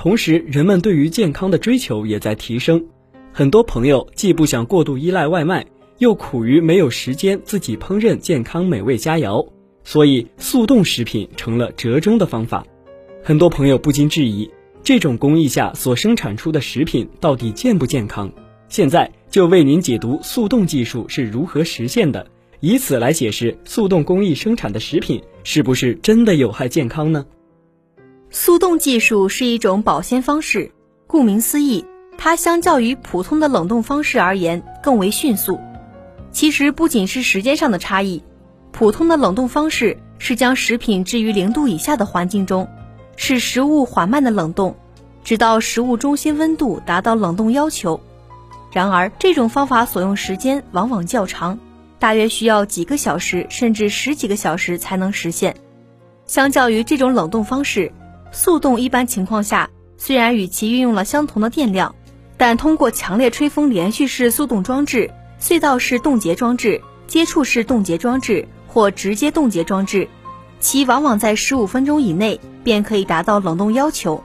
同时，人们对于健康的追求也在提升。很多朋友既不想过度依赖外卖，又苦于没有时间自己烹饪健康美味佳肴，所以速冻食品成了折中的方法。很多朋友不禁质疑，这种工艺下所生产出的食品到底健不健康？现在就为您解读速冻技术是如何实现的，以此来解释速冻工艺生产的食品是不是真的有害健康呢？速冻技术是一种保鲜方式，顾名思义，它相较于普通的冷冻方式而言更为迅速。其实不仅是时间上的差异，普通的冷冻方式是将食品置于零度以下的环境中，使食物缓慢的冷冻，直到食物中心温度达到冷冻要求。然而，这种方法所用时间往往较长，大约需要几个小时甚至十几个小时才能实现。相较于这种冷冻方式，速冻一般情况下，虽然与其运用了相同的电量，但通过强烈吹风连续式速冻装置、隧道式冻结装置、接触式冻结装置或直接冻结装置，其往往在十五分钟以内便可以达到冷冻要求。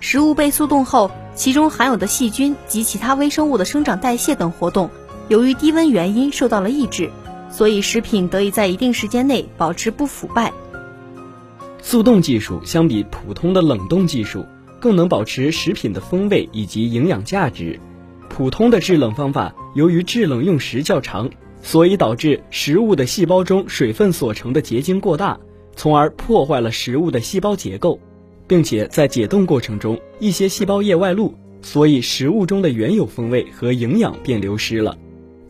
食物被速冻后，其中含有的细菌及其他微生物的生长代谢等活动，由于低温原因受到了抑制，所以食品得以在一定时间内保持不腐败。速冻技术相比普通的冷冻技术，更能保持食品的风味以及营养价值。普通的制冷方法由于制冷用时较长，所以导致食物的细胞中水分所成的结晶过大，从而破坏了食物的细胞结构，并且在解冻过程中一些细胞液外露，所以食物中的原有风味和营养便流失了。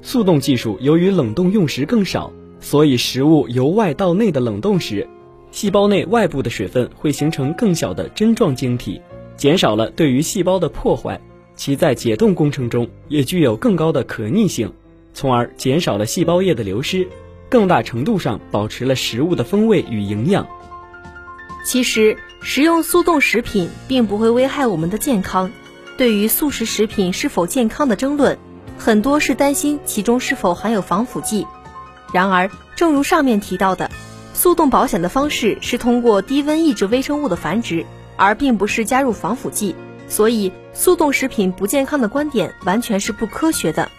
速冻技术由于冷冻用时更少，所以食物由外到内的冷冻时。细胞内外部的水分会形成更小的针状晶体，减少了对于细胞的破坏，其在解冻工程中也具有更高的可逆性，从而减少了细胞液的流失，更大程度上保持了食物的风味与营养。其实，食用速冻食品并不会危害我们的健康。对于速食食品是否健康的争论，很多是担心其中是否含有防腐剂。然而，正如上面提到的。速冻保险的方式是通过低温抑制微生物的繁殖，而并不是加入防腐剂，所以速冻食品不健康的观点完全是不科学的。